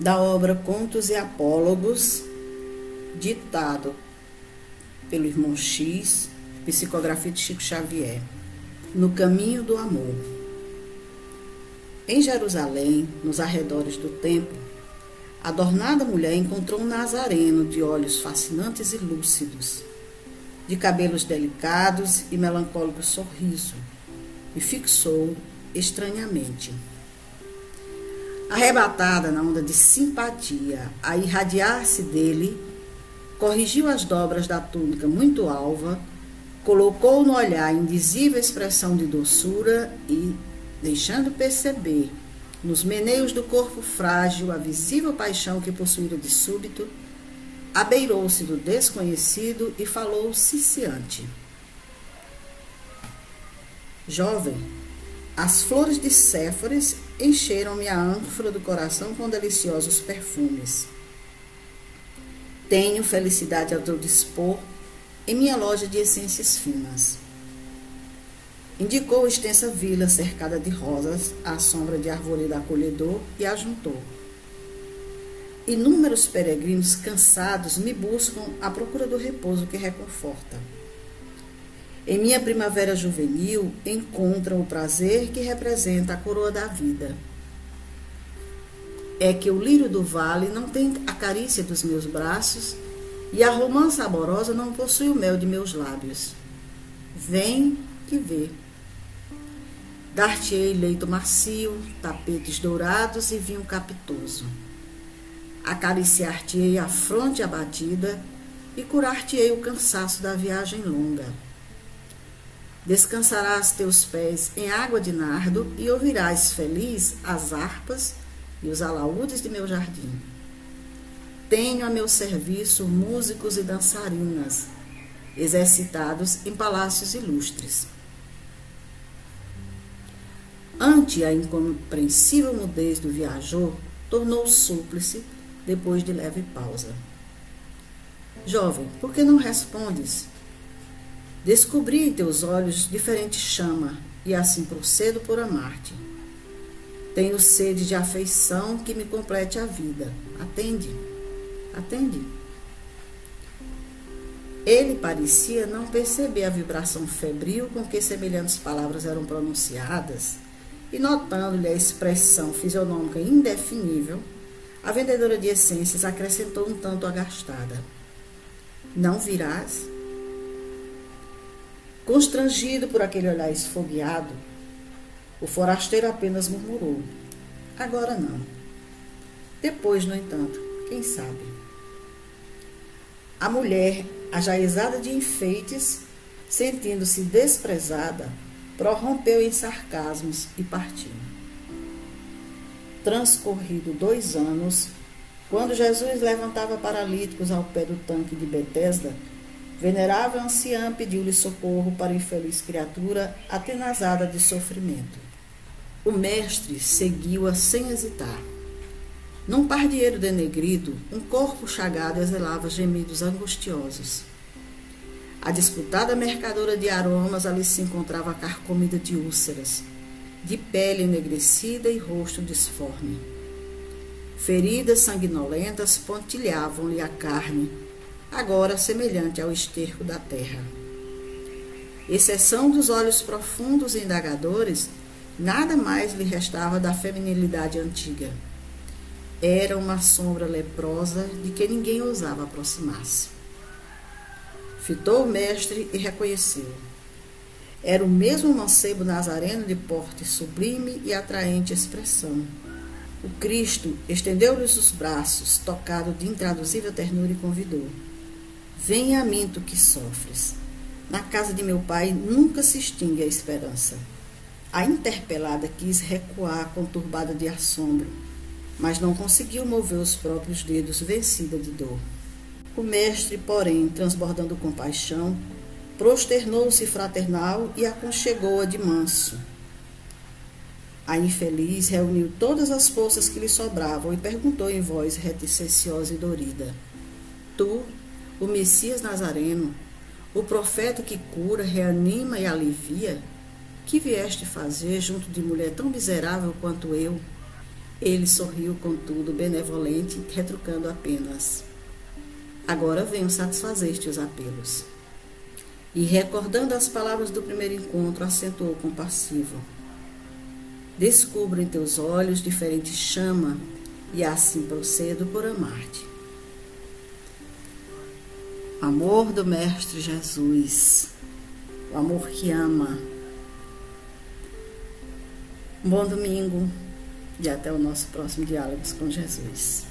da obra Contos e Apólogos, ditado pelo irmão X, psicografia de Chico Xavier, No Caminho do Amor. Em Jerusalém, nos arredores do templo, a adornada mulher encontrou um nazareno de olhos fascinantes e lúcidos, de cabelos delicados e melancólico sorriso, e fixou estranhamente. Arrebatada na onda de simpatia a irradiar-se dele, corrigiu as dobras da túnica muito alva, colocou no olhar indizível expressão de doçura e, deixando perceber nos meneios do corpo frágil a visível paixão que possuíra de súbito, abeirou-se do desconhecido e falou ciciante. Jovem, as flores de Séforis encheram-me a ânfora do coração com deliciosos perfumes. Tenho felicidade a teu dispor em minha loja de essências finas. Indicou extensa vila cercada de rosas, à sombra de arvoredo acolhedor, e ajuntou. Inúmeros peregrinos cansados me buscam à procura do repouso que reconforta. Em minha primavera juvenil encontram o prazer que representa a coroa da vida. É que o lírio do vale não tem a carícia dos meus braços e a romã saborosa não possui o mel de meus lábios. Vem que vê. Dar-te-ei leito macio, tapetes dourados e vinho capitoso. Acariciar-te-ei a fronte abatida e curar-te-ei o cansaço da viagem longa. Descansarás teus pés em água de nardo e ouvirás feliz as harpas e os alaúdes de meu jardim. Tenho a meu serviço músicos e dançarinas, exercitados em palácios ilustres. Ante a incompreensível mudez do viajor, tornou súplice depois de leve pausa. Jovem, por que não respondes? Descobri em teus olhos diferente chama, e assim procedo por amar-te. Tenho sede de afeição que me complete a vida. Atende, atende. Ele parecia não perceber a vibração febril com que semelhantes palavras eram pronunciadas, e notando-lhe a expressão fisionômica indefinível, a vendedora de essências acrescentou um tanto agastada. Não virás? Constrangido por aquele olhar esfogueado, o forasteiro apenas murmurou: Agora não. Depois, no entanto, quem sabe? A mulher, ajaizada de enfeites, sentindo-se desprezada, prorrompeu em sarcasmos e partiu. Transcorrido dois anos, quando Jesus levantava paralíticos ao pé do tanque de Betesda, venerável anciã pediu-lhe socorro para a infeliz criatura atenazada de sofrimento. O mestre seguiu-a sem hesitar. Num pardieiro denegrido, um corpo chagado exalava gemidos angustiosos. A disputada mercadora de aromas ali se encontrava carcomida de úlceras, de pele enegrecida e rosto disforme. Feridas sanguinolentas pontilhavam-lhe a carne, agora semelhante ao esterco da terra. Exceção dos olhos profundos e indagadores, nada mais lhe restava da feminilidade antiga. Era uma sombra leprosa de que ninguém ousava aproximar-se. Fitou o mestre e reconheceu. Era o mesmo mancebo nazareno de porte sublime e atraente expressão. O Cristo estendeu-lhes os braços, tocado de intraduzível ternura, e convidou. Venha a mim, tu que sofres. Na casa de meu pai nunca se extingue a esperança. A interpelada quis recuar, conturbada de assombro, mas não conseguiu mover os próprios dedos, vencida de dor. O mestre, porém, transbordando compaixão, prosternou-se fraternal e aconchegou-a de manso. A infeliz reuniu todas as forças que lhe sobravam e perguntou em voz reticenciosa e dorida: Tu o Messias Nazareno, o profeta que cura, reanima e alivia, que vieste fazer junto de mulher tão miserável quanto eu? Ele sorriu, contudo, benevolente, retrucando apenas: Agora venho satisfazer-te os apelos. E, recordando as palavras do primeiro encontro, acentuou compassivo: Descubro em teus olhos diferente chama, e assim procedo por amar-te. Amor do Mestre Jesus, o amor que ama. Um bom domingo e até o nosso próximo Diálogos com Jesus.